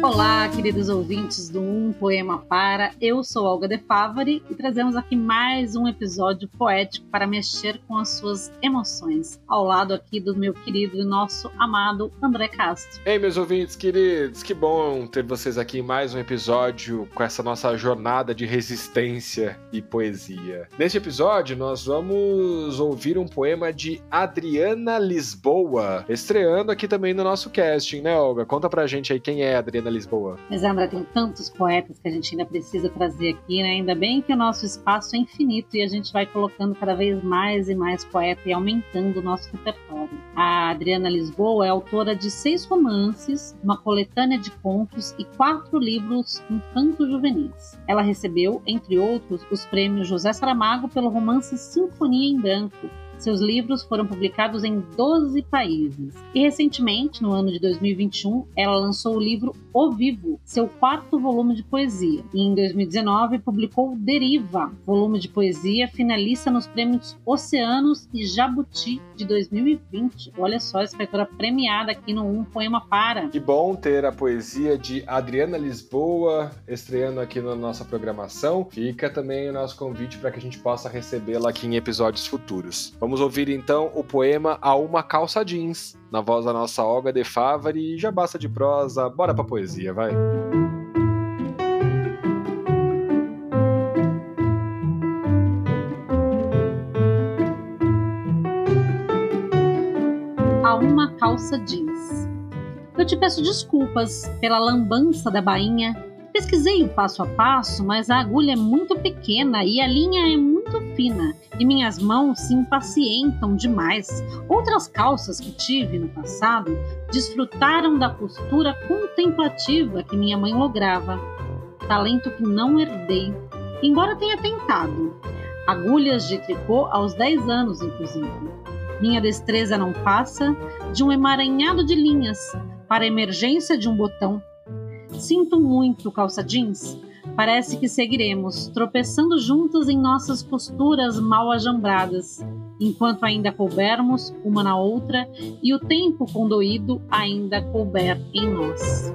Olá, queridos ouvintes do Um Poema Para. Eu sou Olga De Favari e trazemos aqui mais um episódio poético para mexer com as suas emoções. Ao lado aqui do meu querido e nosso amado André Castro. Ei, meus ouvintes queridos, que bom ter vocês aqui em mais um episódio com essa nossa jornada de resistência e poesia. Neste episódio, nós vamos ouvir um poema de Adriana Lisboa, estreando aqui também no nosso casting, né, Olga? Conta pra gente aí quem é Adriana Lisboa. Lisboa. Mas, André, tem tantos poetas que a gente ainda precisa trazer aqui, né? Ainda bem que o nosso espaço é infinito e a gente vai colocando cada vez mais e mais poetas e aumentando o nosso repertório. A Adriana Lisboa é autora de seis romances, uma coletânea de contos e quatro livros infanto-juvenis. Ela recebeu, entre outros, os prêmios José Saramago pelo romance Sinfonia em Branco, seus livros foram publicados em 12 países. E recentemente, no ano de 2021, ela lançou o livro O Vivo, seu quarto volume de poesia. E em 2019 publicou Deriva, volume de poesia finalista nos prêmios Oceanos e Jabuti de 2020. Olha só, escritora premiada aqui no Um Poema Para. Que bom ter a poesia de Adriana Lisboa estreando aqui na nossa programação. Fica também o nosso convite para que a gente possa recebê-la aqui em episódios futuros. Vamos Vamos ouvir então o poema A Uma Calça Jeans, na voz da nossa Olga de Favari. Já basta de prosa, bora pra poesia, vai. A Uma Calça Jeans. Eu te peço desculpas pela lambança da bainha. Pesquisei o passo a passo, mas a agulha é muito pequena e a linha é muito fina e minhas mãos se impacientam demais. Outras calças que tive no passado desfrutaram da postura contemplativa que minha mãe lograva, talento que não herdei, embora tenha tentado. Agulhas de tricô aos 10 anos, inclusive. Minha destreza não passa de um emaranhado de linhas para a emergência de um botão. Sinto muito, calça jeans, Parece que seguiremos, tropeçando juntas em nossas posturas mal ajambradas, enquanto ainda coubermos uma na outra e o tempo condoído ainda couber em nós.